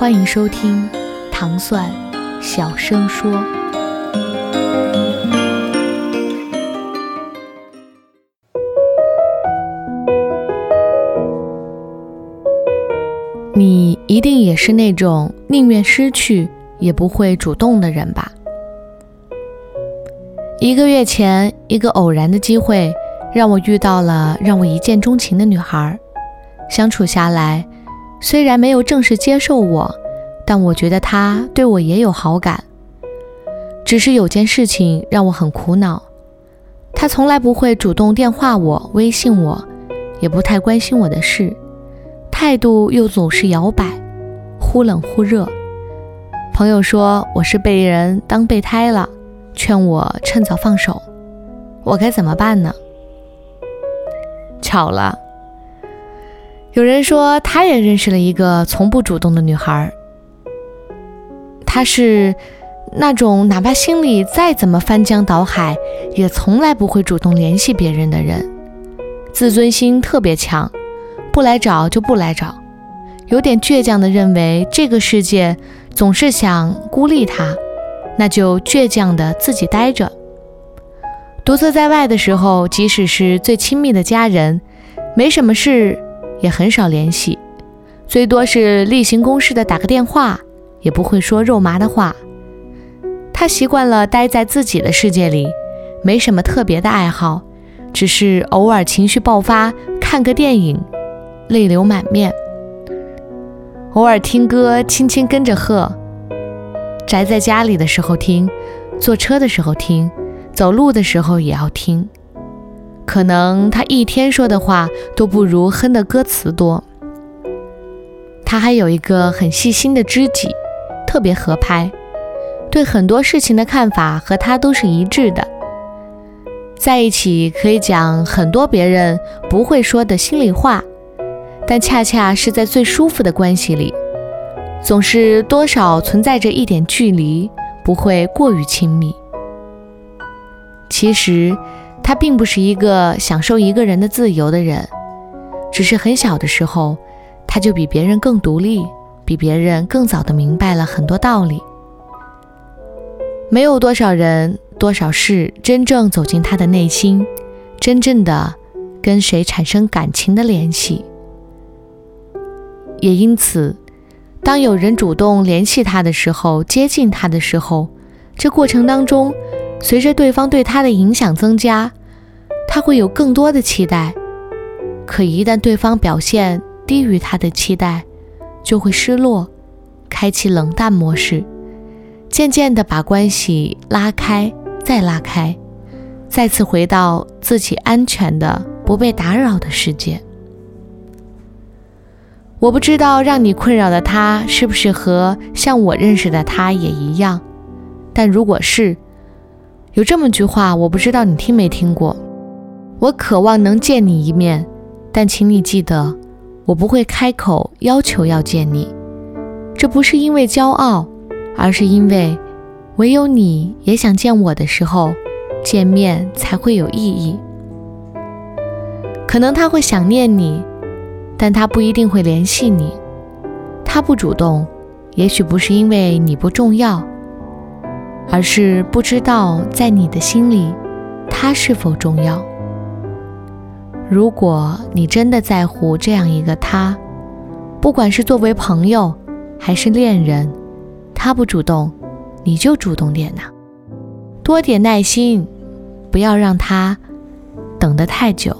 欢迎收听糖蒜小声说。你一定也是那种宁愿失去也不会主动的人吧？一个月前，一个偶然的机会让我遇到了让我一见钟情的女孩。相处下来，虽然没有正式接受我，但我觉得他对我也有好感。只是有件事情让我很苦恼，他从来不会主动电话我、微信我，也不太关心我的事，态度又总是摇摆，忽冷忽热。朋友说我是被人当备胎了。劝我趁早放手，我该怎么办呢？巧了，有人说他也认识了一个从不主动的女孩。她是那种哪怕心里再怎么翻江倒海，也从来不会主动联系别人的人，自尊心特别强，不来找就不来找，有点倔强的认为这个世界总是想孤立她。那就倔强的自己待着。独自在外的时候，即使是最亲密的家人，没什么事也很少联系，最多是例行公事的打个电话，也不会说肉麻的话。他习惯了待在自己的世界里，没什么特别的爱好，只是偶尔情绪爆发，看个电影，泪流满面；偶尔听歌，轻轻跟着和。宅在家里的时候听，坐车的时候听，走路的时候也要听。可能他一天说的话都不如哼的歌词多。他还有一个很细心的知己，特别合拍，对很多事情的看法和他都是一致的。在一起可以讲很多别人不会说的心里话，但恰恰是在最舒服的关系里。总是多少存在着一点距离，不会过于亲密。其实，他并不是一个享受一个人的自由的人，只是很小的时候，他就比别人更独立，比别人更早的明白了很多道理。没有多少人、多少事真正走进他的内心，真正的跟谁产生感情的联系，也因此。当有人主动联系他的时候，接近他的时候，这过程当中，随着对方对他的影响增加，他会有更多的期待。可一旦对方表现低于他的期待，就会失落，开启冷淡模式，渐渐的把关系拉开，再拉开，再次回到自己安全的、不被打扰的世界。我不知道让你困扰的他是不是和像我认识的他也一样，但如果是，有这么句话，我不知道你听没听过。我渴望能见你一面，但请你记得，我不会开口要求要见你。这不是因为骄傲，而是因为唯有你也想见我的时候，见面才会有意义。可能他会想念你。但他不一定会联系你，他不主动，也许不是因为你不重要，而是不知道在你的心里，他是否重要。如果你真的在乎这样一个他，不管是作为朋友还是恋人，他不主动，你就主动点呐，多点耐心，不要让他等得太久。